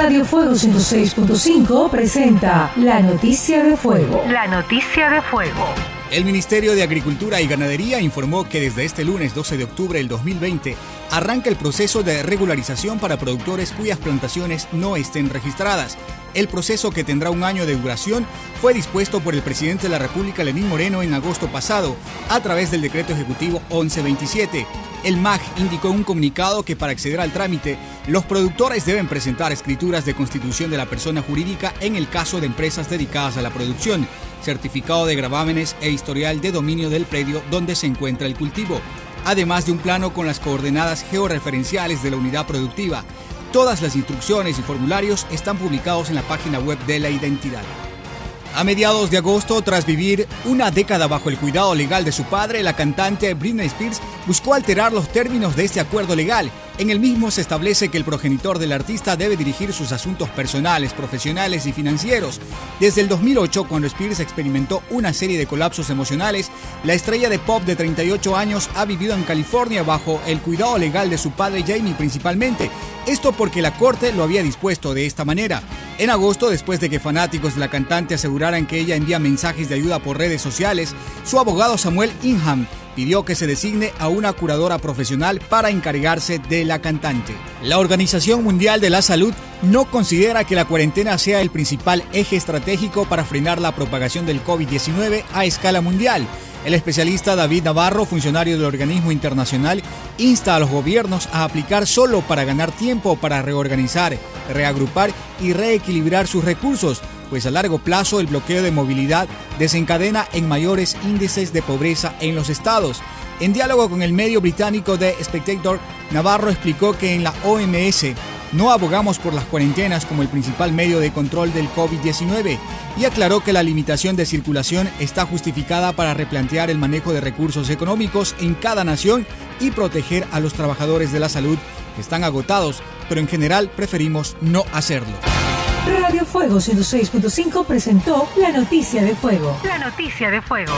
Radio Fuego 106.5 presenta La Noticia de Fuego. La Noticia de Fuego. El Ministerio de Agricultura y Ganadería informó que desde este lunes 12 de octubre del 2020 arranca el proceso de regularización para productores cuyas plantaciones no estén registradas. El proceso, que tendrá un año de duración, fue dispuesto por el presidente de la República, Lenín Moreno, en agosto pasado, a través del decreto ejecutivo 1127. El MAG indicó en un comunicado que para acceder al trámite, los productores deben presentar escrituras de constitución de la persona jurídica en el caso de empresas dedicadas a la producción, certificado de gravámenes e historial de dominio del predio donde se encuentra el cultivo, además de un plano con las coordenadas georreferenciales de la unidad productiva. Todas las instrucciones y formularios están publicados en la página web de la identidad. A mediados de agosto, tras vivir una década bajo el cuidado legal de su padre, la cantante Britney Spears buscó alterar los términos de este acuerdo legal. En el mismo se establece que el progenitor del artista debe dirigir sus asuntos personales, profesionales y financieros. Desde el 2008, cuando Spears experimentó una serie de colapsos emocionales, la estrella de pop de 38 años ha vivido en California bajo el cuidado legal de su padre Jamie principalmente. Esto porque la corte lo había dispuesto de esta manera. En agosto, después de que fanáticos de la cantante aseguraran que ella envía mensajes de ayuda por redes sociales, su abogado Samuel Inham pidió que se designe a una curadora profesional para encargarse de la cantante. La Organización Mundial de la Salud no considera que la cuarentena sea el principal eje estratégico para frenar la propagación del COVID-19 a escala mundial. El especialista David Navarro, funcionario del organismo internacional, insta a los gobiernos a aplicar solo para ganar tiempo para reorganizar, reagrupar y reequilibrar sus recursos pues a largo plazo el bloqueo de movilidad desencadena en mayores índices de pobreza en los estados. En diálogo con el medio británico The Spectator, Navarro explicó que en la OMS no abogamos por las cuarentenas como el principal medio de control del COVID-19 y aclaró que la limitación de circulación está justificada para replantear el manejo de recursos económicos en cada nación y proteger a los trabajadores de la salud que están agotados, pero en general preferimos no hacerlo. Radio Fuego 106.5 presentó La Noticia de Fuego. La Noticia de Fuego.